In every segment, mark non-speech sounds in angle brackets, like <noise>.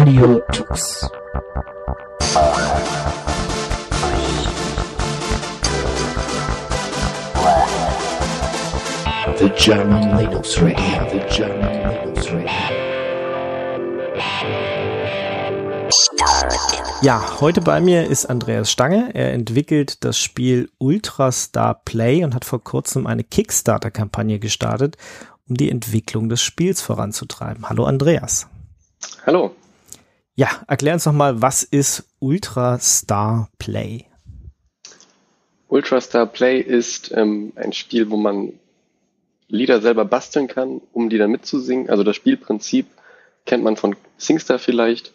Radio Tux. The German Linux Radio, the German Linux Radio. Ja, heute bei mir ist Andreas Stange. Er entwickelt das Spiel Ultrastar Play und hat vor kurzem eine Kickstarter-Kampagne gestartet, um die Entwicklung des Spiels voranzutreiben. Hallo Andreas. Hallo. Ja, erklär uns doch mal, was ist Ultrastar Play? Ultrastar Play ist ähm, ein Spiel, wo man Lieder selber basteln kann, um die dann mitzusingen. Also das Spielprinzip kennt man von SingStar vielleicht.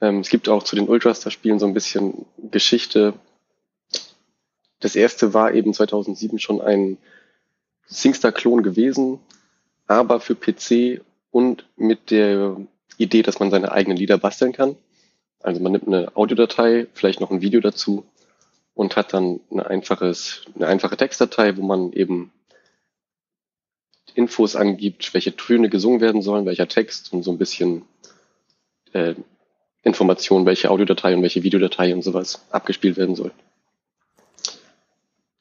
Ähm, es gibt auch zu den Ultrastar-Spielen so ein bisschen Geschichte. Das erste war eben 2007 schon ein SingStar-Klon gewesen, aber für PC und mit der Idee, dass man seine eigenen Lieder basteln kann. Also man nimmt eine Audiodatei, vielleicht noch ein Video dazu und hat dann eine, einfaches, eine einfache Textdatei, wo man eben Infos angibt, welche Töne gesungen werden sollen, welcher Text und so ein bisschen äh, Informationen, welche Audiodatei und welche Videodatei und sowas abgespielt werden soll.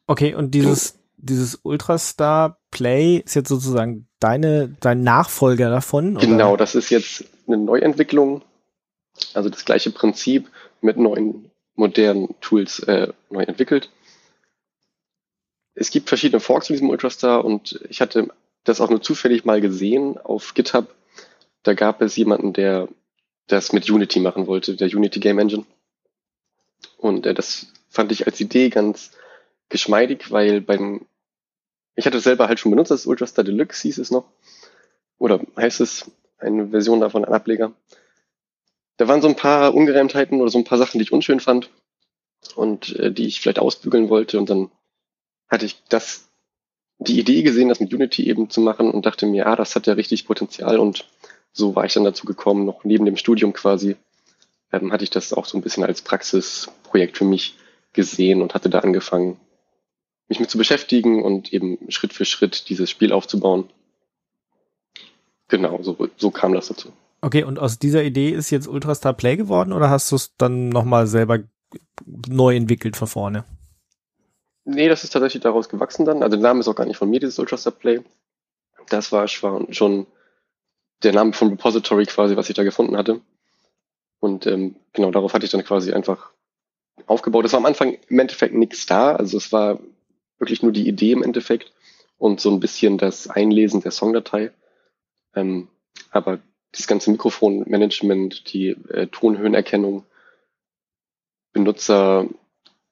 Okay, und dieses, dieses Ultrastar Play ist jetzt sozusagen deine, dein Nachfolger davon? Oder? Genau, das ist jetzt eine Neuentwicklung. Also das gleiche Prinzip mit neuen, modernen Tools äh, neu entwickelt. Es gibt verschiedene Forks von diesem Ultrastar und ich hatte das auch nur zufällig mal gesehen auf GitHub. Da gab es jemanden, der das mit Unity machen wollte, der Unity Game Engine. Und äh, das fand ich als Idee ganz geschmeidig, weil beim, ich hatte es selber halt schon benutzt, das Ultrastar Deluxe hieß es noch. Oder heißt es, eine Version davon, ein Ableger. Da waren so ein paar Ungereimtheiten oder so ein paar Sachen, die ich unschön fand und äh, die ich vielleicht ausbügeln wollte. Und dann hatte ich das die Idee gesehen, das mit Unity eben zu machen und dachte mir, ah, das hat ja richtig Potenzial und so war ich dann dazu gekommen, noch neben dem Studium quasi, ähm, hatte ich das auch so ein bisschen als Praxisprojekt für mich gesehen und hatte da angefangen, mich mit zu beschäftigen und eben Schritt für Schritt dieses Spiel aufzubauen. Genau, so, so kam das dazu. Okay, und aus dieser Idee ist jetzt Ultrastar Play geworden oder hast du es dann nochmal selber neu entwickelt von vorne? Nee, das ist tatsächlich daraus gewachsen dann. Also der Name ist auch gar nicht von mir, dieses Ultrastar Play. Das war schon der Name vom Repository quasi, was ich da gefunden hatte. Und ähm, genau darauf hatte ich dann quasi einfach aufgebaut. Es war am Anfang im Endeffekt nichts da. Also es war wirklich nur die Idee im Endeffekt und so ein bisschen das Einlesen der Songdatei. Ähm, aber das ganze Mikrofonmanagement, die äh, Tonhöhenerkennung, Benutzer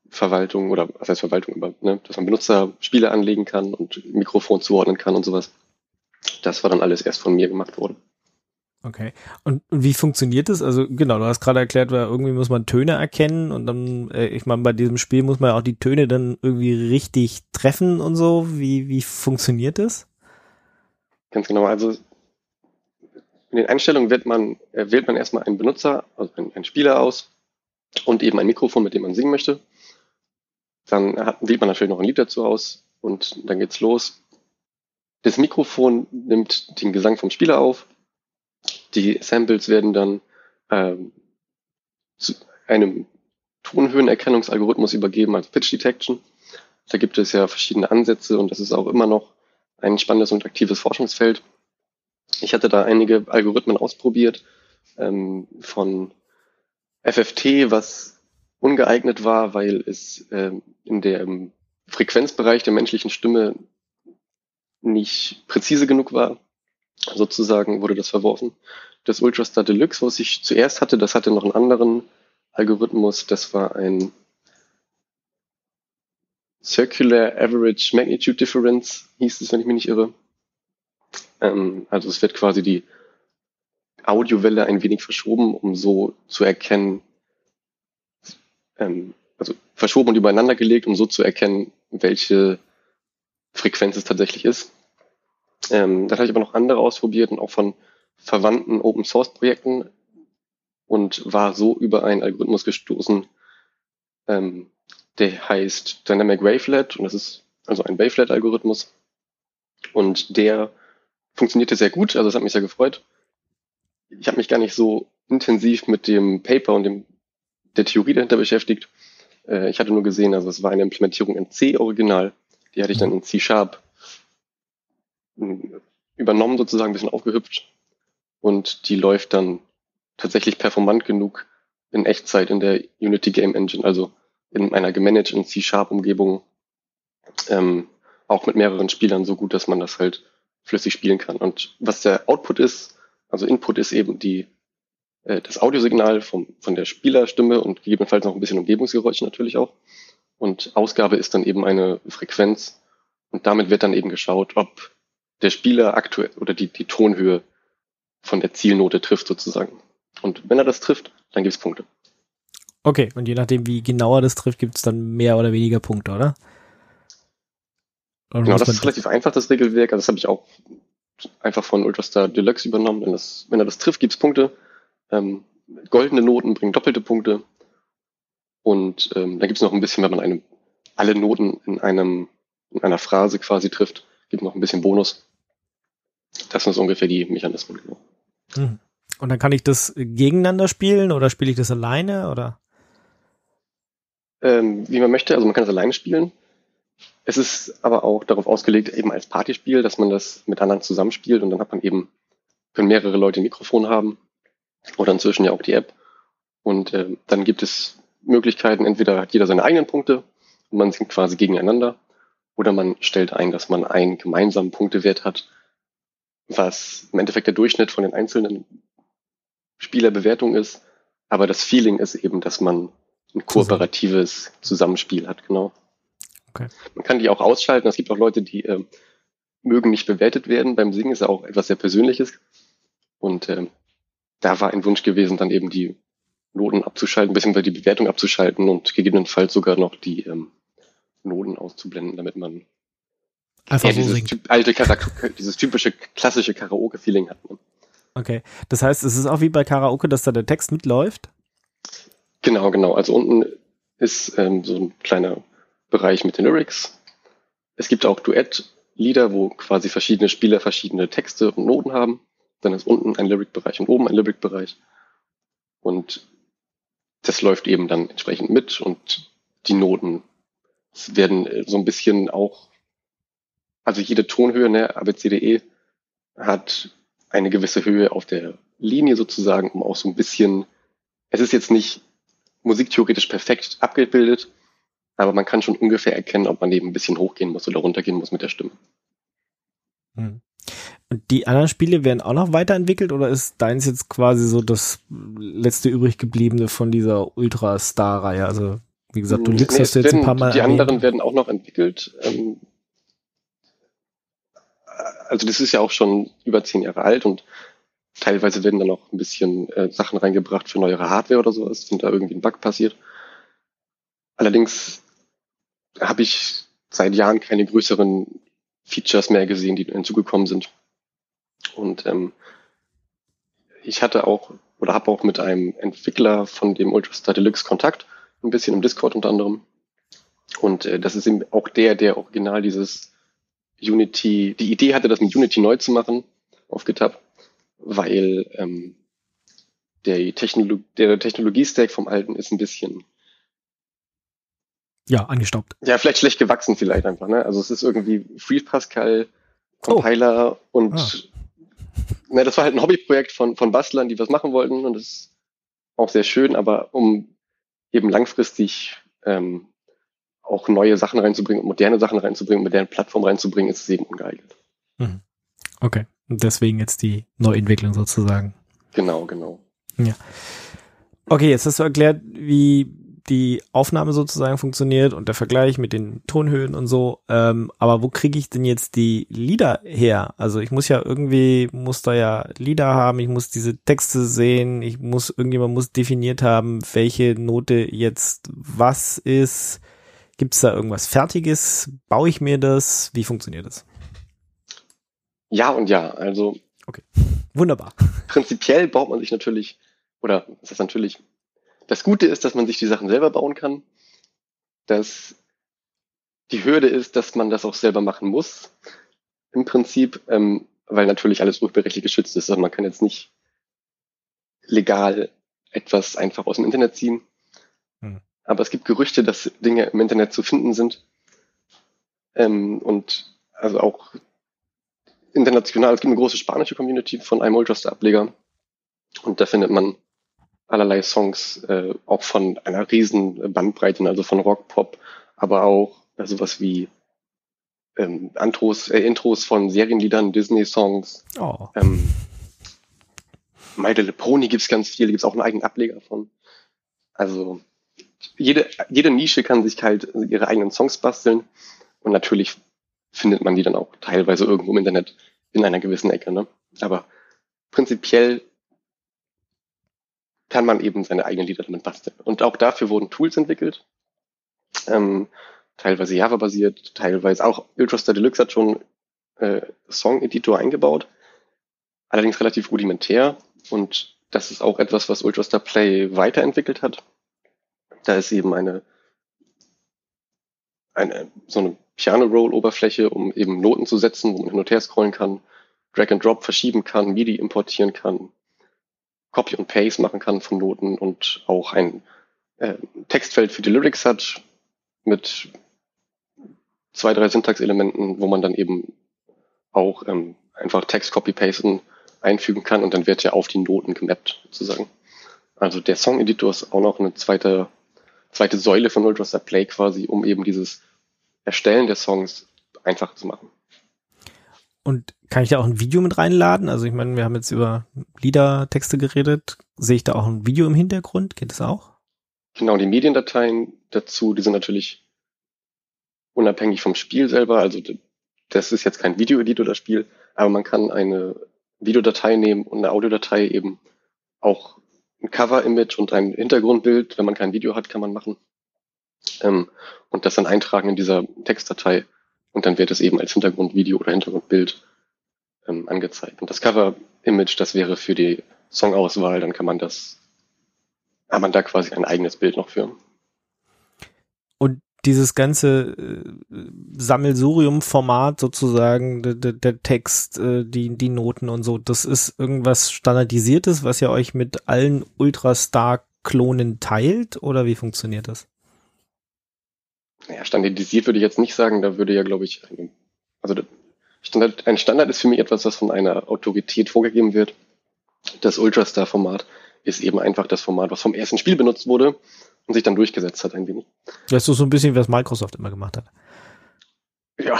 Verwaltung oder was heißt Verwaltung, aber ne, dass man Benutzer Spiele anlegen kann und Mikrofon zuordnen kann und sowas. Das war dann alles erst von mir gemacht worden. Okay. Und, und wie funktioniert das? Also genau, du hast gerade erklärt, weil irgendwie muss man Töne erkennen und dann, äh, ich meine, bei diesem Spiel muss man auch die Töne dann irgendwie richtig treffen und so. Wie, wie funktioniert das? Ganz genau. Also in den Einstellungen wählt man, äh, wählt man erstmal einen Benutzer, also einen, einen Spieler aus und eben ein Mikrofon, mit dem man singen möchte. Dann hat, wählt man natürlich noch ein Lied dazu aus und dann geht's los. Das Mikrofon nimmt den Gesang vom Spieler auf. Die Samples werden dann ähm, zu einem Tonhöhenerkennungsalgorithmus übergeben, als Pitch Detection. Da gibt es ja verschiedene Ansätze und das ist auch immer noch ein spannendes und aktives Forschungsfeld. Ich hatte da einige Algorithmen ausprobiert, ähm, von FFT, was ungeeignet war, weil es äh, in dem Frequenzbereich der menschlichen Stimme nicht präzise genug war. Sozusagen wurde das verworfen. Das Ultrastar Deluxe, was ich zuerst hatte, das hatte noch einen anderen Algorithmus. Das war ein Circular Average Magnitude Difference, hieß es, wenn ich mich nicht irre. Ähm, also es wird quasi die Audiowelle ein wenig verschoben, um so zu erkennen, ähm, also verschoben und übereinander gelegt, um so zu erkennen, welche Frequenz es tatsächlich ist. Ähm, dann habe ich aber noch andere ausprobiert und auch von verwandten Open Source Projekten und war so über einen Algorithmus gestoßen, der heißt Dynamic Wavelet und das ist also ein Wavelet-Algorithmus und der funktionierte sehr gut, also das hat mich sehr gefreut. ich habe mich gar nicht so intensiv mit dem Paper und dem, der Theorie dahinter beschäftigt. Äh, ich hatte nur gesehen, also es war eine Implementierung in C-Original. Die hatte ich dann in C-Sharp hm, übernommen, sozusagen ein bisschen aufgehübscht. Und die läuft dann tatsächlich performant genug in Echtzeit in der Unity Game Engine, also in einer gemanagten C-Sharp-Umgebung, ähm, auch mit mehreren Spielern so gut, dass man das halt flüssig spielen kann. Und was der Output ist, also Input ist eben die, äh, das Audiosignal vom, von der Spielerstimme und gegebenenfalls noch ein bisschen Umgebungsgeräusche natürlich auch. Und Ausgabe ist dann eben eine Frequenz. Und damit wird dann eben geschaut, ob der Spieler aktuell oder die, die Tonhöhe von der Zielnote trifft sozusagen. Und wenn er das trifft, dann gibt es Punkte. Okay, und je nachdem, wie genauer das trifft, gibt es dann mehr oder weniger Punkte, oder? Oder genau, das ist relativ einfach, das Regelwerk. Also das habe ich auch einfach von Ultrastar Deluxe übernommen. Wenn, das, wenn er das trifft, gibt es Punkte. Ähm, goldene Noten bringen doppelte Punkte. Und ähm, dann gibt es noch ein bisschen, wenn man eine, alle Noten in einem in einer Phrase quasi trifft, gibt noch ein bisschen Bonus. Das sind so ungefähr die Mechanismen. Genau. Hm. Und dann kann ich das gegeneinander spielen oder spiele ich das alleine oder? Ähm, wie man möchte, also man kann es alleine spielen. Es ist aber auch darauf ausgelegt, eben als Partyspiel, dass man das mit anderen zusammenspielt und dann hat man eben, können mehrere Leute ein Mikrofon haben oder inzwischen ja auch die App. Und äh, dann gibt es Möglichkeiten, entweder hat jeder seine eigenen Punkte und man singt quasi gegeneinander oder man stellt ein, dass man einen gemeinsamen Punktewert hat, was im Endeffekt der Durchschnitt von den einzelnen Spielerbewertungen ist. Aber das Feeling ist eben, dass man ein kooperatives Zusammenspiel hat, genau. Okay. Man kann die auch ausschalten. Es gibt auch Leute, die äh, mögen nicht bewertet werden. Beim Singen ist ja auch etwas sehr Persönliches. Und äh, da war ein Wunsch gewesen, dann eben die Noten abzuschalten, beziehungsweise die Bewertung abzuschalten und gegebenenfalls sogar noch die ähm, Noten auszublenden, damit man Einfach ja, so dieses singt. alte dieses typische klassische Karaoke-Feeling hat. Ne? Okay. Das heißt, es ist auch wie bei Karaoke, dass da der Text mitläuft? Genau, genau. Also unten ist ähm, so ein kleiner Bereich mit den Lyrics. Es gibt auch Duett-Lieder, wo quasi verschiedene Spieler verschiedene Texte und Noten haben. Dann ist unten ein Lyric-Bereich und oben ein Lyric-Bereich. Und das läuft eben dann entsprechend mit und die Noten werden äh, so ein bisschen auch, also jede Tonhöhe, ne, ABCDE hat eine gewisse Höhe auf der Linie sozusagen, um auch so ein bisschen, es ist jetzt nicht musiktheoretisch perfekt abgebildet, aber man kann schon ungefähr erkennen, ob man eben ein bisschen hochgehen muss oder runtergehen muss mit der Stimme. Hm. Und die anderen Spiele werden auch noch weiterentwickelt oder ist deins jetzt quasi so das letzte übrig gebliebene von dieser Ultra-Star-Reihe? Also wie gesagt, du nee, liegst das jetzt werden, ein paar Mal. Die erwähnt. anderen werden auch noch entwickelt. Ähm, also das ist ja auch schon über zehn Jahre alt und teilweise werden dann auch ein bisschen äh, Sachen reingebracht für neuere Hardware oder sowas, wenn da irgendwie ein Bug passiert. Allerdings habe ich seit Jahren keine größeren Features mehr gesehen, die hinzugekommen sind. Und ähm, ich hatte auch oder habe auch mit einem Entwickler von dem Ultrastar Deluxe Kontakt, ein bisschen im Discord unter anderem. Und äh, das ist eben auch der, der original dieses Unity, die Idee hatte, das mit Unity neu zu machen auf GitHub, weil ähm, der, Technolo der Technologie-Stack vom alten ist ein bisschen Ja, angestaubt. ja, vielleicht schlecht gewachsen vielleicht einfach. Ne? Also es ist irgendwie Free Pascal, Compiler und Ah. ne, das war halt ein Hobbyprojekt von, von Bastlern, die was machen wollten und das ist auch sehr schön, aber um eben langfristig ähm, auch neue Sachen reinzubringen und moderne Sachen reinzubringen, moderne Plattformen reinzubringen, ist es eben ungeeignet. Okay. Und deswegen jetzt die Neuentwicklung sozusagen. Genau, genau. Okay, jetzt hast du erklärt, wie die Aufnahme sozusagen funktioniert und der Vergleich mit den Tonhöhen und so. Ähm, aber wo kriege ich denn jetzt die Lieder her? Also ich muss ja irgendwie, muss da ja Lieder haben, ich muss diese Texte sehen, ich muss, irgendjemand muss definiert haben, welche Note jetzt was ist. Gibt es da irgendwas Fertiges? Baue ich mir das? Wie funktioniert das? Ja und ja, also <laughs> Wunderbar. prinzipiell baut man sich natürlich, oder was ist natürlich, das Gute ist, dass man sich die Sachen selber bauen kann. Das, die Hürde ist, dass man das auch selber machen muss. Im Prinzip, ähm, weil natürlich alles urheberrechtlich geschützt ist. Also man kann jetzt nicht legal etwas einfach aus dem Internet ziehen. Hm. Aber es gibt Gerüchte, dass Dinge im Internet zu finden sind. Ähm, und also auch international, es gibt eine große spanische Community von einem Ultrastar-Ableger. Und da findet man allerlei Songs, äh, auch von einer riesen Bandbreite, also von Rock, Pop, aber auch sowas wie ähm, Antros, äh, Intros von Serienliedern, Disney-Songs. Oh. Ähm, My Little Pony gibt's ganz viel, gibt's auch einen eigenen Ableger von. Also jede, jede Nische kann sich halt ihre eigenen Songs basteln und natürlich findet man die dann auch teilweise irgendwo im Internet in einer gewissen Ecke. Ne? Aber prinzipiell kann man eben seine eigenen Lieder damit basteln. Und auch dafür wurden Tools entwickelt, ähm, teilweise Java-basiert, teilweise auch Ultrastar Deluxe hat schon äh, Song-Editor eingebaut, allerdings relativ rudimentär und das ist auch etwas, was Ultrastar Play weiterentwickelt hat. Da ist eben eine, eine so eine Piano-Roll-Oberfläche, um eben Noten zu setzen, wo man hin und her scrollen kann, Drag and Drop verschieben kann, MIDI importieren kann, Copy und Paste machen kann von Noten und auch ein äh, Textfeld für die Lyrics hat mit zwei, drei Syntax-Elementen, wo man dann eben auch ähm, einfach Text Copy-Pasten einfügen kann und dann wird er auf die Noten gemappt, sozusagen. Also der Song-Editor ist auch noch eine zweite, zweite Säule von Ultrastar Play quasi, um eben dieses Erstellen der Songs einfach zu machen. Und kann ich da auch ein Video mit reinladen? Also ich meine, wir haben jetzt über Liedertexte geredet. Sehe ich da auch ein Video im Hintergrund? Geht das auch? Genau, die Mediendateien dazu, die sind natürlich unabhängig vom Spiel selber. Also das ist jetzt kein Video-Editor, das Spiel, aber man kann eine Videodatei nehmen und eine Audiodatei eben auch ein Cover-Image und ein Hintergrundbild, wenn man kein Video hat, kann man machen. Ähm, und das dann eintragen in dieser Textdatei und dann wird es eben als Hintergrundvideo oder Hintergrundbild ähm, angezeigt. Und das Cover-Image, das wäre für die Songauswahl, dann kann man das, hat man da quasi ein eigenes Bild noch für. Und dieses ganze äh, Sammelsurium-Format sozusagen, der, Text, äh, die, die Noten und so, das ist irgendwas Standardisiertes, was ihr euch mit allen Ultrastar-Klonen teilt oder wie funktioniert das? Ja, standardisiert würde ich jetzt nicht sagen, da würde ja, glaube ich, also Standard, ein Standard ist für mich etwas, was von einer Autorität vorgegeben wird. Das Ultrastar-Format ist eben einfach das Format, was vom ersten Spiel benutzt wurde und sich dann durchgesetzt hat ein wenig. Das ist so ein bisschen, was Microsoft immer gemacht hat. Ja,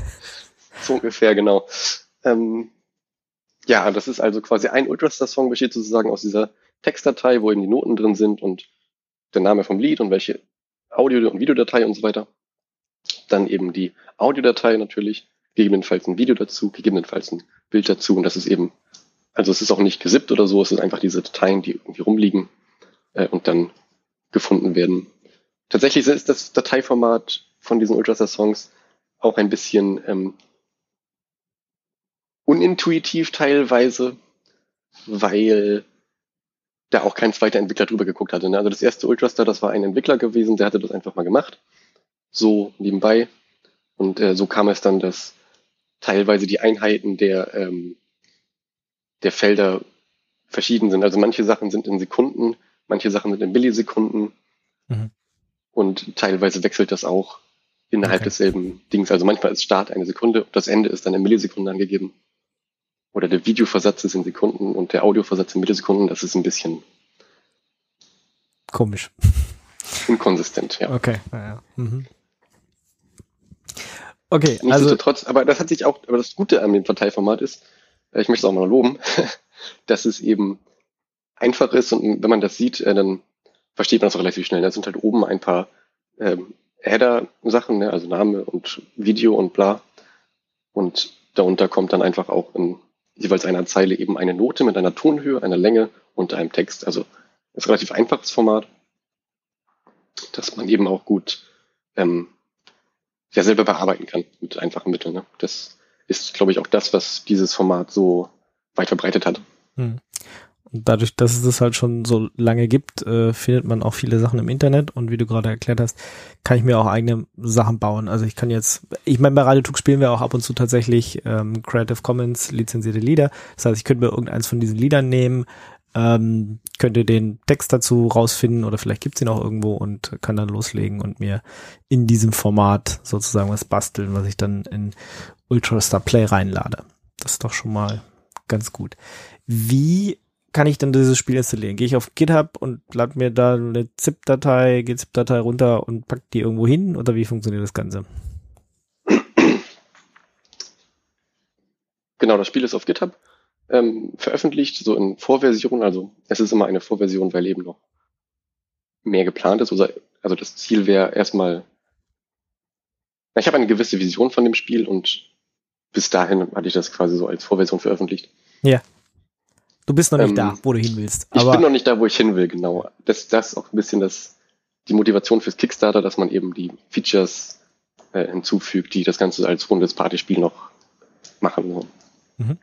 <laughs> so ungefähr, genau. Ähm, ja, das ist also quasi ein Ultrastar-Song, besteht sozusagen aus dieser Textdatei, wo eben die Noten drin sind und der Name vom Lied und welche Audio- und Videodatei und so weiter. Dann eben die Audiodatei natürlich, gegebenenfalls ein Video dazu, gegebenenfalls ein Bild dazu und das ist eben, also es ist auch nicht gesippt oder so, es sind einfach diese Dateien, die irgendwie rumliegen äh, und dann gefunden werden. Tatsächlich ist das Dateiformat von diesen Ultrastar-Songs auch ein bisschen ähm, unintuitiv teilweise, weil da auch kein zweiter Entwickler drüber geguckt hatte. Ne? Also das erste Ultrastar, das war ein Entwickler gewesen, der hatte das einfach mal gemacht, so nebenbei. Und äh, so kam es dann, dass teilweise die Einheiten der, ähm, der Felder verschieden sind. Also manche Sachen sind in Sekunden, manche Sachen sind in Millisekunden. Mhm. Und teilweise wechselt das auch innerhalb okay. desselben Dings. Also manchmal ist Start eine Sekunde und das Ende ist dann in Millisekunden angegeben. Oder der Videoversatz ist in Sekunden und der Audioversatz in Millisekunden. Das ist ein bisschen komisch. <laughs> Inkonsistent, ja. Okay, naja. Mhm. Okay, also. Trotz, aber das hat sich auch, aber das Gute an dem Verteilformat ist, äh, ich möchte es auch mal loben, <laughs> dass es eben einfach ist und wenn man das sieht, äh, dann versteht man das relativ schnell. Da sind halt oben ein paar ähm, Header-Sachen, ne? also Name und Video und bla. Und darunter kommt dann einfach auch in jeweils einer Zeile eben eine Note mit einer Tonhöhe, einer Länge und einem Text. Also ist ein relativ einfaches Format, dass man eben auch gut ähm, ja selber bearbeiten kann mit einfachen Mitteln. Ne? Das ist, glaube ich, auch das, was dieses Format so weit verbreitet hat. Hm. Und dadurch, dass es das halt schon so lange gibt, äh, findet man auch viele Sachen im Internet und wie du gerade erklärt hast, kann ich mir auch eigene Sachen bauen. Also ich kann jetzt, ich meine, bei Radiotug spielen wir auch ab und zu tatsächlich ähm, Creative Commons lizenzierte Lieder. Das heißt, ich könnte mir irgendeins von diesen Liedern nehmen, ähm, könnte den Text dazu rausfinden oder vielleicht gibt's ihn auch irgendwo und kann dann loslegen und mir in diesem Format sozusagen was basteln, was ich dann in Ultrastar Play reinlade. Das ist doch schon mal ganz gut. Wie kann ich dann dieses Spiel installieren? Gehe ich auf GitHub und lade mir da eine ZIP-Datei, GZIP-Datei runter und pack die irgendwo hin oder wie funktioniert das Ganze? Genau, das Spiel ist auf GitHub ähm, veröffentlicht, so in Vorversion. Also es ist immer eine Vorversion, weil eben noch mehr geplant ist. Also das Ziel wäre erstmal, ich habe eine gewisse Vision von dem Spiel und bis dahin hatte ich das quasi so als Vorversion veröffentlicht. Ja. Du bist noch nicht ähm, da, wo du hin willst. ich bin noch nicht da, wo ich hin will, genau. Das, das ist auch ein bisschen das, die Motivation fürs Kickstarter, dass man eben die Features äh, hinzufügt, die das Ganze als rundes Partyspiel noch machen. So. Mhm.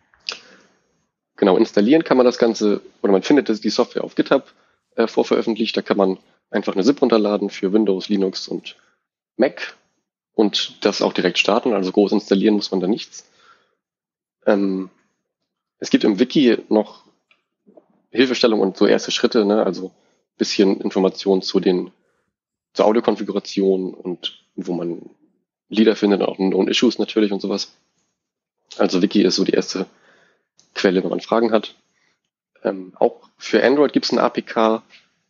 Genau, installieren kann man das Ganze, oder man findet die Software auf GitHub äh, vorveröffentlicht. Da kann man einfach eine ZIP runterladen für Windows, Linux und Mac und das auch direkt starten. Also groß installieren muss man da nichts. Ähm, es gibt im Wiki noch Hilfestellung und so erste Schritte, ne? also bisschen Informationen zu den zur Audiokonfiguration und wo man Lieder findet, auch Known Issues natürlich und sowas. Also Wiki ist so die erste Quelle, wenn man Fragen hat. Ähm, auch für Android gibt es eine APK,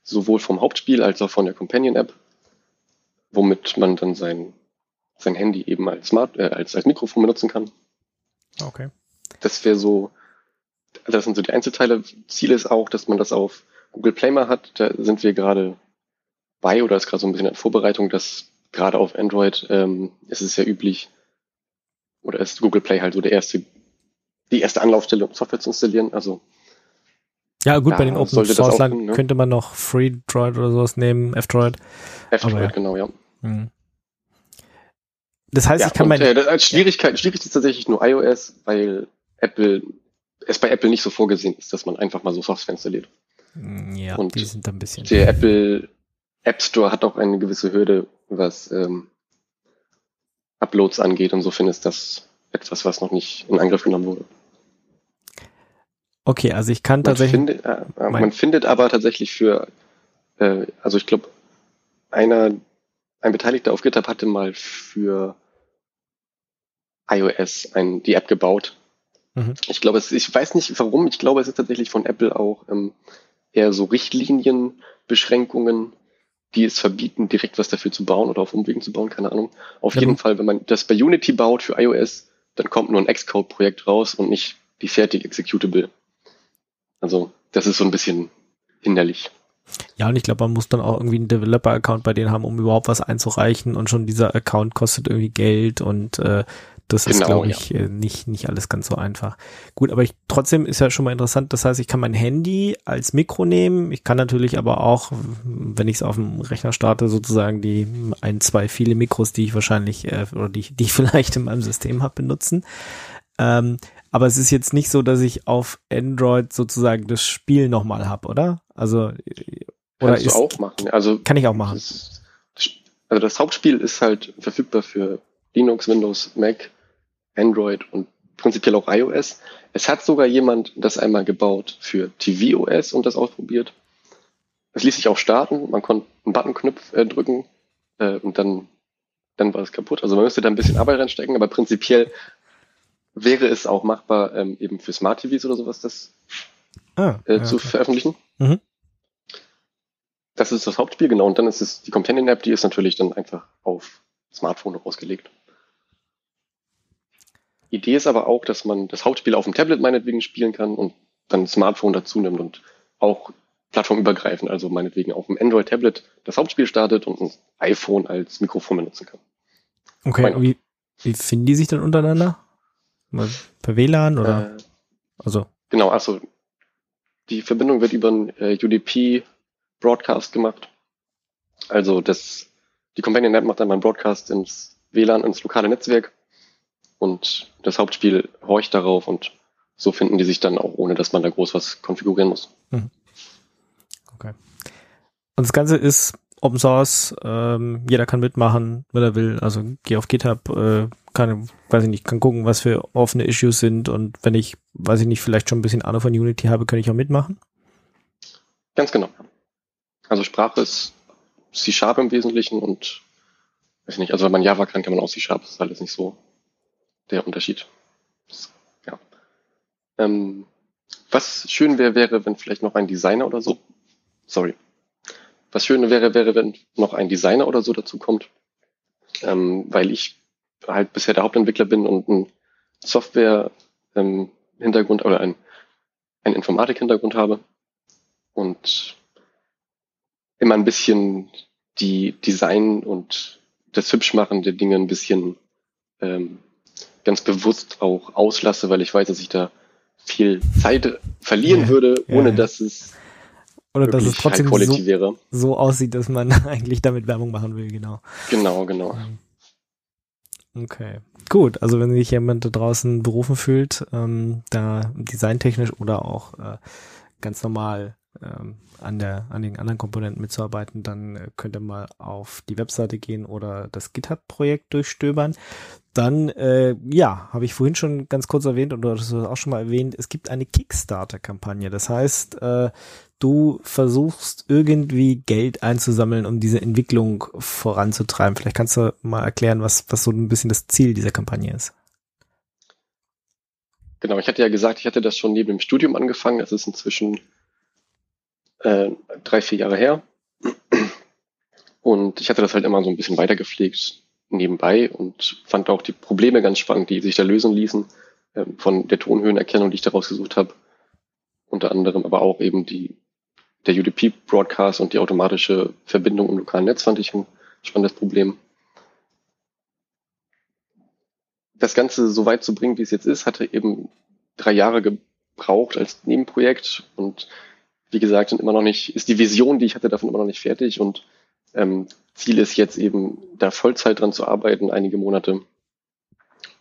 sowohl vom Hauptspiel als auch von der Companion-App, womit man dann sein, sein Handy eben als, Smart, äh, als, als Mikrofon benutzen kann. Okay. Das wäre so, das sind so die Einzelteile. Ziel ist auch, dass man das auf Google Play mal hat. Da sind wir gerade bei oder ist gerade so ein bisschen in Vorbereitung, dass gerade auf Android ähm, ist es ja üblich, oder ist Google Play halt so der erste die erste Anlaufstelle, um Software zu installieren. Also ja, gut, bei den Open Source Lang ne? könnte man noch FreeDroid oder sowas nehmen, F-Droid. F-Droid, ja. genau, ja. Hm. Das heißt, ja, ich kann mein. Äh, als Schwierigkeit, schwierig ist tatsächlich nur iOS, weil Apple, es bei Apple nicht so vorgesehen ist, dass man einfach mal so Software installiert. Hm, ja, und die sind ein bisschen. Der Apple App Store hat auch eine gewisse Hürde, was ähm, Uploads angeht. Insofern ist das etwas, was noch nicht in Angriff genommen wurde. Okay, also ich kann man tatsächlich. Findet, äh, man findet aber tatsächlich für, äh, also ich glaube, einer, ein Beteiligter auf GitHub hatte mal für iOS ein, die App gebaut. Mhm. Ich glaube, es, ich weiß nicht warum, ich glaube, es ist tatsächlich von Apple auch ähm, eher so Richtlinienbeschränkungen, die es verbieten, direkt was dafür zu bauen oder auf Umwegen zu bauen, keine Ahnung. Auf ja, jeden Fall, wenn man das bei Unity baut für iOS, dann kommt nur ein Xcode-Projekt raus und nicht die fertig Executable. Also das ist so ein bisschen hinderlich. Ja, und ich glaube, man muss dann auch irgendwie einen Developer-Account bei denen haben, um überhaupt was einzureichen. Und schon dieser Account kostet irgendwie Geld und äh, das genau, ist, glaube ich, ja. Äh, nicht, nicht alles ganz so einfach. Gut, aber ich, trotzdem ist ja schon mal interessant. Das heißt, ich kann mein Handy als Mikro nehmen. Ich kann natürlich aber auch, wenn ich es auf dem Rechner starte, sozusagen die ein, zwei viele Mikros, die ich wahrscheinlich äh, oder die, die ich <laughs> vielleicht in meinem System habe, benutzen. Ähm, aber es ist jetzt nicht so, dass ich auf Android sozusagen das Spiel nochmal habe, oder? Also oder Kannst ist, du auch machen. Also kann ich auch machen. Das, also das Hauptspiel ist halt verfügbar für Linux, Windows, Mac, Android und prinzipiell auch iOS. Es hat sogar jemand das einmal gebaut für tvOS und das ausprobiert. Es ließ sich auch starten. Man konnte einen Buttonknopf äh, drücken äh, und dann, dann war es kaputt. Also man müsste da ein bisschen Arbeit reinstecken, aber prinzipiell wäre es auch machbar, ähm, eben für Smart TVs oder sowas das ah, äh, ja, zu okay. veröffentlichen. Mhm. Das ist das Hauptspiel, genau. Und dann ist es die Companion App, die ist natürlich dann einfach auf Smartphone ausgelegt. Idee ist aber auch, dass man das Hauptspiel auf dem Tablet meinetwegen spielen kann und dann ein Smartphone dazu nimmt und auch plattformübergreifend, also meinetwegen auf dem Android-Tablet das Hauptspiel startet und ein iPhone als Mikrofon benutzen kann. Okay, wie, wie finden die sich dann untereinander? Per WLAN oder? Äh, also. Genau, also die Verbindung wird über ein äh, UDP Broadcast gemacht. Also das, die Companion App macht dann einen Broadcast ins WLAN, ins lokale Netzwerk und das Hauptspiel horcht darauf und so finden die sich dann auch, ohne dass man da groß was konfigurieren muss. Mhm. Okay. Und das Ganze ist Open Source, ähm, jeder kann mitmachen, wenn er will. Also geh auf GitHub, äh, kann, weiß ich nicht, kann gucken, was für offene Issues sind und wenn ich, weiß ich nicht, vielleicht schon ein bisschen Ahnung von Unity habe, kann ich auch mitmachen. Ganz genau. Also Sprache ist C-Sharp im Wesentlichen und weiß nicht, also wenn man Java kann, kann man auch C-Sharp, das ist alles nicht so der Unterschied. Ja. Ähm, was schön wäre, wäre, wenn vielleicht noch ein Designer oder so, sorry, was schön wäre, wäre, wenn noch ein Designer oder so dazu kommt, ähm, weil ich halt bisher der Hauptentwickler bin und ein Software-Hintergrund ähm, oder ein, ein Informatik-Hintergrund habe und immer ein bisschen die Design und das Hübschmachen der Dinge ein bisschen ähm, ganz bewusst auch auslasse, weil ich weiß, dass ich da viel Zeit verlieren ja, würde, ohne ja. dass es oder dass es trotzdem so, so, aussieht, dass man <laughs> eigentlich damit Werbung machen will, genau. Genau, genau. Okay. Gut, also wenn sich jemand da draußen berufen fühlt, ähm, da designtechnisch oder auch äh, ganz normal ähm, an der an den anderen Komponenten mitzuarbeiten, dann äh, könnt ihr mal auf die Webseite gehen oder das GitHub-Projekt durchstöbern. Dann, äh, ja, habe ich vorhin schon ganz kurz erwähnt und du hast es auch schon mal erwähnt, es gibt eine Kickstarter-Kampagne. Das heißt, äh, du versuchst irgendwie Geld einzusammeln, um diese Entwicklung voranzutreiben. Vielleicht kannst du mal erklären, was, was so ein bisschen das Ziel dieser Kampagne ist. Genau, ich hatte ja gesagt, ich hatte das schon neben dem Studium angefangen. Das ist inzwischen äh, drei, vier Jahre her. Und ich hatte das halt immer so ein bisschen weitergepflegt nebenbei und fand auch die Probleme ganz spannend, die sich da lösen ließen, äh, von der Tonhöhenerkennung, die ich daraus gesucht habe. Unter anderem aber auch eben die, der UDP-Broadcast und die automatische Verbindung im lokalen Netz fand ich ein spannendes Problem. Das Ganze so weit zu bringen, wie es jetzt ist, hatte eben drei Jahre gebraucht als Nebenprojekt und wie gesagt, sind immer noch nicht, ist die Vision, die ich hatte, davon immer noch nicht fertig und ähm, Ziel ist jetzt eben, da Vollzeit dran zu arbeiten, einige Monate,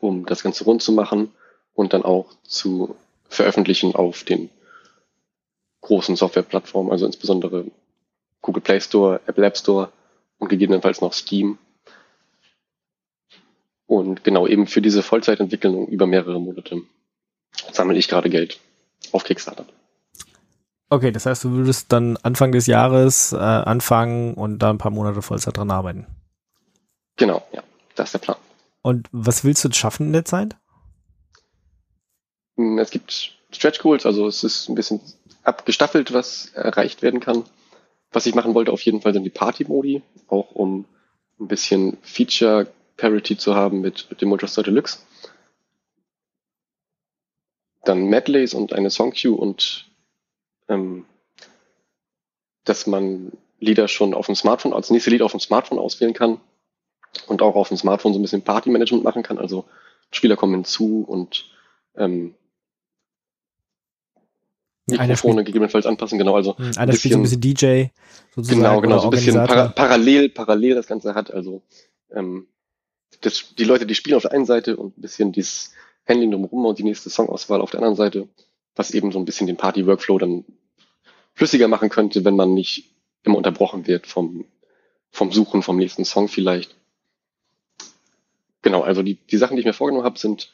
um das Ganze rund zu machen und dann auch zu veröffentlichen auf den großen Softwareplattformen, also insbesondere Google Play Store, Apple App Store und gegebenenfalls noch Steam. Und genau eben für diese Vollzeitentwicklung über mehrere Monate sammle ich gerade Geld auf Kickstarter. Okay, das heißt, du würdest dann Anfang des Jahres äh, anfangen und da ein paar Monate Vollzeit dran arbeiten. Genau, ja, das ist der Plan. Und was willst du schaffen in der Zeit? Hm, es gibt Stretch Goals, also es ist ein bisschen abgestaffelt, was erreicht werden kann. Was ich machen wollte auf jeden Fall sind die Party-Modi, auch um ein bisschen Feature Parity zu haben mit, dem Ultrastar Deluxe. Dann Medleys und eine Song Queue und ähm, dass man Lieder schon auf dem Smartphone, als nächste Lied auf dem Smartphone auswählen kann und auch auf dem Smartphone so ein bisschen Party-Management machen kann. Also Spieler kommen hinzu und ähm, Mikrofone gegebenenfalls anpassen, genau. Also hm, einer spielt so ein bisschen DJ sozusagen. Genau, genau, so ein bisschen para parallel, parallel das Ganze hat. Also ähm, das, die Leute, die spielen auf der einen Seite und ein bisschen dieses Handling drumherum und die nächste Songauswahl auf der anderen Seite, was eben so ein bisschen den Party-Workflow dann flüssiger machen könnte, wenn man nicht immer unterbrochen wird vom, vom Suchen vom nächsten Song vielleicht. Genau, also die, die Sachen, die ich mir vorgenommen habe, sind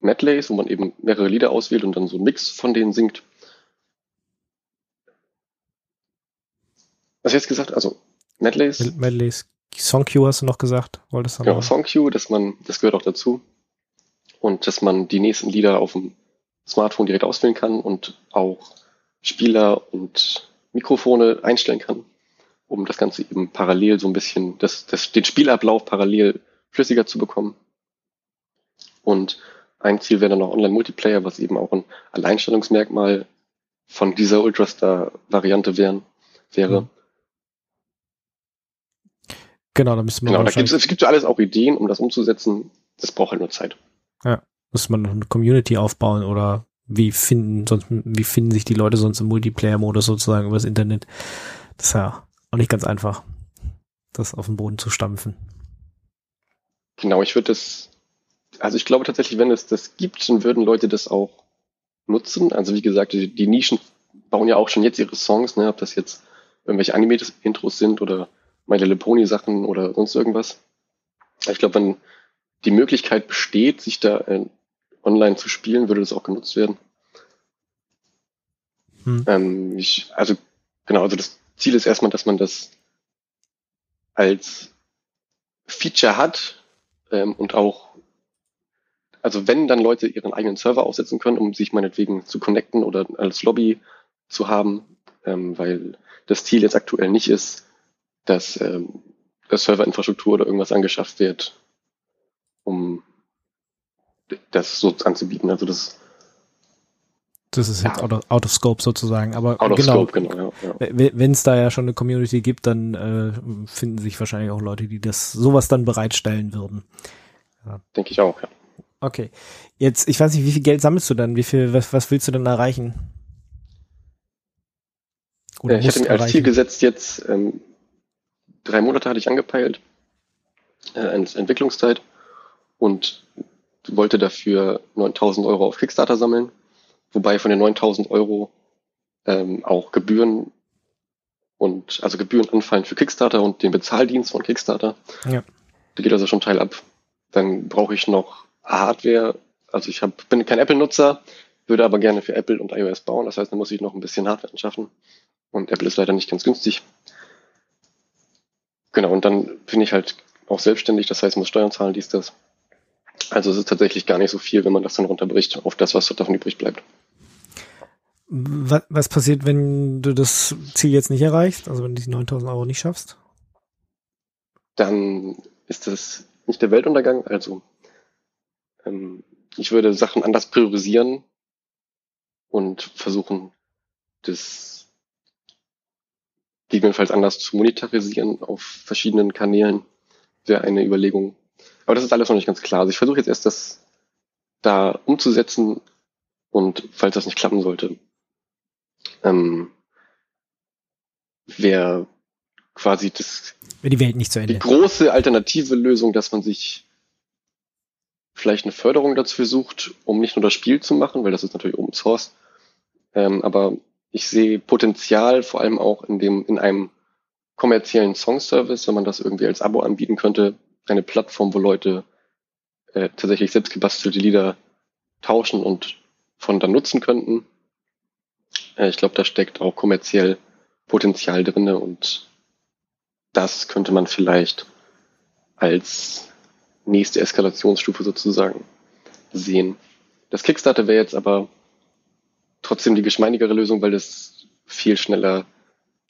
Medleys, wo man eben mehrere Lieder auswählt und dann so einen Mix von denen singt. Was hast du jetzt gesagt? Also Medleys. Medleys. Song Queue hast du noch gesagt, wolltest du Genau, Song Queue, dass man, das gehört auch dazu. Und dass man die nächsten Lieder auf dem Smartphone direkt auswählen kann und auch Spieler und Mikrofone einstellen kann, um das Ganze eben parallel so ein bisschen, das, das, den Spielablauf parallel flüssiger zu bekommen. Und ein Ziel wäre dann noch Online-Multiplayer, was eben auch ein Alleinstellungsmerkmal von dieser Ultrastar-Variante wären, wäre. Mhm. Genau, da müsste man. Genau, da gibt es gibt so alles auch Ideen, um das umzusetzen. Das braucht halt nur Zeit. Ja, muss man noch eine Community aufbauen oder wie finden sonst, wie finden sich die Leute sonst im Multiplayer-Modus sozusagen übers Internet? Das ist ja auch nicht ganz einfach, das auf den Boden zu stampfen. Genau, ich würde das, also ich glaube tatsächlich, wenn es das gibt, dann würden Leute das auch nutzen. Also wie gesagt, die, die Nischen bauen ja auch schon jetzt ihre Songs, ne, ob das jetzt irgendwelche Anime-Intros sind oder My Little Pony Sachen oder sonst irgendwas. Ich glaube, wenn die Möglichkeit besteht, sich da online zu spielen, würde das auch genutzt werden. Hm. Ähm, ich, also genau, also das Ziel ist erstmal, dass man das als Feature hat ähm, und auch, also wenn dann Leute ihren eigenen Server aufsetzen können, um sich meinetwegen zu connecten oder als Lobby zu haben, ähm, weil das Ziel jetzt aktuell nicht ist, dass ähm, das Serverinfrastruktur oder irgendwas angeschafft wird, um das so anzubieten. Also das das ist jetzt ja. out, of, out, of, scope sozusagen, aber out genau, scope, genau ja, ja. wenn es da ja schon eine Community gibt, dann äh, finden sich wahrscheinlich auch Leute, die das sowas dann bereitstellen würden. Denke ich auch, ja. Okay. Jetzt, ich weiß nicht, wie viel Geld sammelst du dann? Wie viel, was, was willst du denn erreichen? Oder ich hatte mir als Ziel gesetzt, jetzt ähm, drei Monate hatte ich angepeilt, äh, Entwicklungszeit und wollte dafür 9000 Euro auf Kickstarter sammeln wobei von den 9000 Euro ähm, auch Gebühren und also Gebühren anfallen für Kickstarter und den Bezahldienst von Kickstarter. Ja. Da geht also schon Teil ab. Dann brauche ich noch Hardware. Also ich hab, bin kein Apple-Nutzer, würde aber gerne für Apple und iOS bauen. Das heißt, dann muss ich noch ein bisschen Hardware anschaffen. Und Apple ist leider nicht ganz günstig. Genau, und dann bin ich halt auch selbstständig, das heißt, muss Steuern zahlen, dies, das. Also es ist tatsächlich gar nicht so viel, wenn man das dann runterbricht auf das, was davon übrig bleibt. Was, was passiert, wenn du das Ziel jetzt nicht erreichst, also wenn du die 9000 Euro nicht schaffst? Dann ist das nicht der Weltuntergang. Also ähm, ich würde Sachen anders priorisieren und versuchen, das gegebenenfalls anders zu monetarisieren auf verschiedenen Kanälen. Wäre eine Überlegung. Aber das ist alles noch nicht ganz klar. Also ich versuche jetzt erst das da umzusetzen und falls das nicht klappen sollte, ähm, wäre quasi das die Welt nicht zu Ende. Die große alternative Lösung, dass man sich vielleicht eine Förderung dazu sucht, um nicht nur das Spiel zu machen, weil das ist natürlich Open Source. Ähm, aber ich sehe Potenzial vor allem auch in dem, in einem kommerziellen Songservice, wenn man das irgendwie als Abo anbieten könnte, eine Plattform, wo Leute äh, tatsächlich selbst gebastelte Lieder tauschen und von dann nutzen könnten. Äh, ich glaube, da steckt auch kommerziell Potenzial drinne und das könnte man vielleicht als nächste Eskalationsstufe sozusagen sehen. Das Kickstarter wäre jetzt aber trotzdem die geschmeidigere Lösung, weil es viel schneller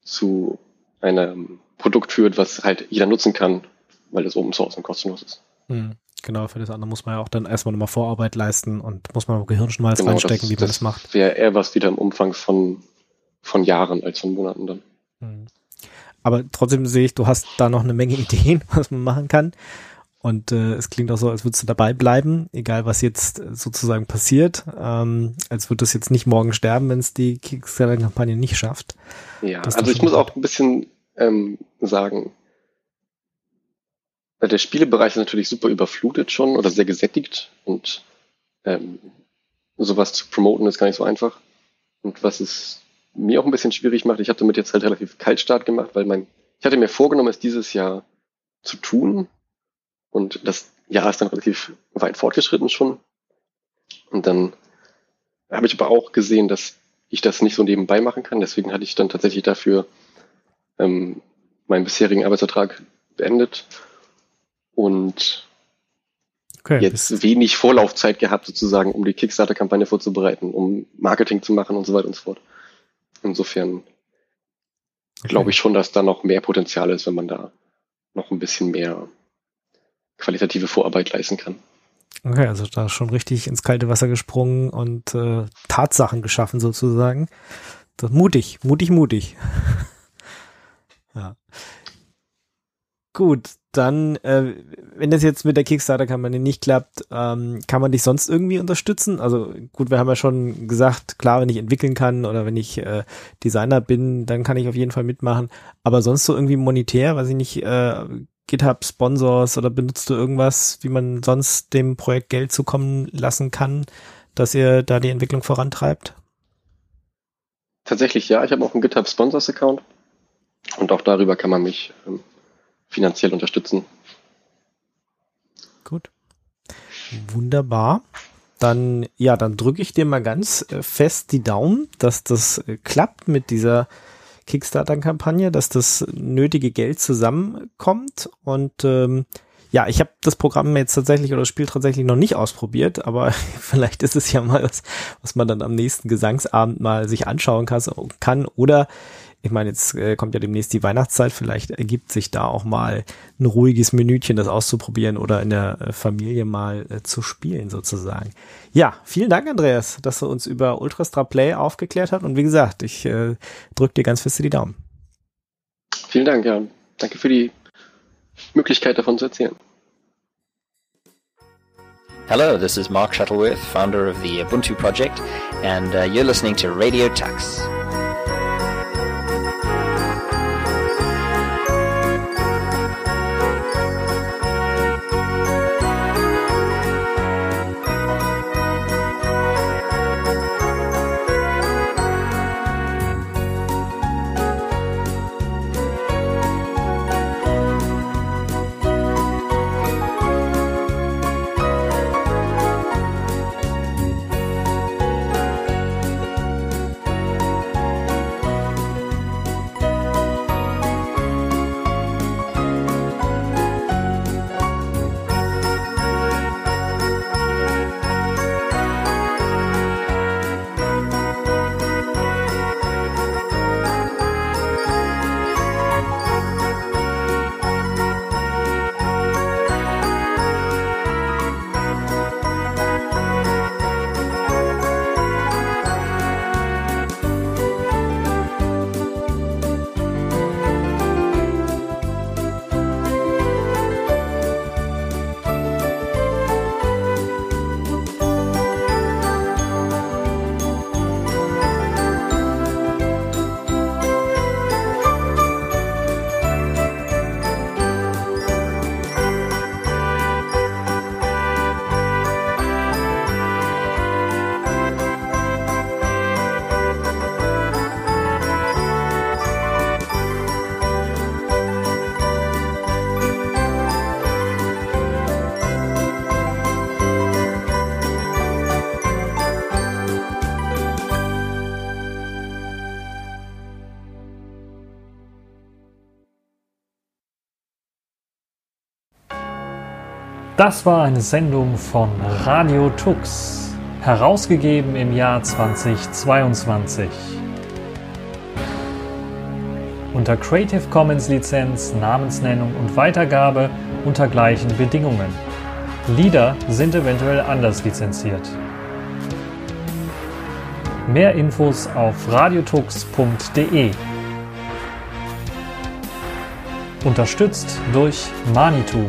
zu einem Produkt führt, was halt jeder nutzen kann, weil es Open Source und kostenlos ist. Hm. Genau, für das andere muss man ja auch dann erstmal nochmal Vorarbeit leisten und muss man Gehirnschmalz genau, reinstecken, das, wie man das, das macht. Wäre eher was wieder im Umfang von, von Jahren als von Monaten dann. Hm. Aber trotzdem sehe ich, du hast da noch eine Menge <laughs> Ideen, was man machen kann. Und äh, es klingt auch so, als würdest du dabei bleiben, egal was jetzt sozusagen passiert. Ähm, als würde das jetzt nicht morgen sterben, wenn es die Kickstarter-Kampagne nicht schafft. Ja, also ich muss auch ein bisschen ähm, sagen, der Spielebereich ist natürlich super überflutet schon oder sehr gesättigt und ähm, sowas zu promoten ist gar nicht so einfach. Und was es mir auch ein bisschen schwierig macht, ich habe damit jetzt halt relativ Kaltstart gemacht, weil mein, ich hatte mir vorgenommen, es dieses Jahr zu tun. Und das Jahr ist dann relativ weit fortgeschritten schon. Und dann habe ich aber auch gesehen, dass ich das nicht so nebenbei machen kann. Deswegen hatte ich dann tatsächlich dafür ähm, meinen bisherigen Arbeitsvertrag beendet und okay, jetzt wenig Vorlaufzeit gehabt, sozusagen, um die Kickstarter-Kampagne vorzubereiten, um Marketing zu machen und so weiter und so fort. Insofern okay. glaube ich schon, dass da noch mehr Potenzial ist, wenn man da noch ein bisschen mehr qualitative Vorarbeit leisten kann. Okay, also da schon richtig ins kalte Wasser gesprungen und äh, Tatsachen geschaffen sozusagen. Das mutig, mutig, mutig. <laughs> ja. Gut, dann, äh, wenn das jetzt mit der Kickstarter-Kampagne nicht klappt, ähm, kann man dich sonst irgendwie unterstützen? Also gut, wir haben ja schon gesagt, klar, wenn ich entwickeln kann oder wenn ich äh, Designer bin, dann kann ich auf jeden Fall mitmachen. Aber sonst so irgendwie monetär, weiß ich nicht, äh, GitHub-Sponsors oder benutzt du irgendwas, wie man sonst dem Projekt Geld zukommen lassen kann, dass ihr da die Entwicklung vorantreibt? Tatsächlich ja, ich habe auch einen GitHub Sponsors Account und auch darüber kann man mich ähm, finanziell unterstützen. Gut. Wunderbar. dann, ja, dann drücke ich dir mal ganz äh, fest die Daumen, dass das äh, klappt mit dieser Kickstarter-Kampagne, dass das nötige Geld zusammenkommt und ähm, ja, ich habe das Programm jetzt tatsächlich oder das Spiel tatsächlich noch nicht ausprobiert, aber <laughs> vielleicht ist es ja mal was, was man dann am nächsten Gesangsabend mal sich anschauen kann. Oder ich meine, jetzt äh, kommt ja demnächst die Weihnachtszeit, vielleicht ergibt sich da auch mal ein ruhiges Minütchen, das auszuprobieren oder in der äh, Familie mal äh, zu spielen sozusagen. Ja, vielen Dank, Andreas, dass du uns über Ultrastra Play aufgeklärt hast. Und wie gesagt, ich äh, drücke dir ganz fest die Daumen. Vielen Dank, ja. Danke für die Möglichkeit davon zu erzählen. Hello, this is Mark Shuttleworth, founder of the Ubuntu project, and uh, you're listening to Radio Tux. Das war eine Sendung von Radio Tux, herausgegeben im Jahr 2022. Unter Creative Commons Lizenz, Namensnennung und Weitergabe unter gleichen Bedingungen. Lieder sind eventuell anders lizenziert. Mehr Infos auf radiotux.de. Unterstützt durch Manitou.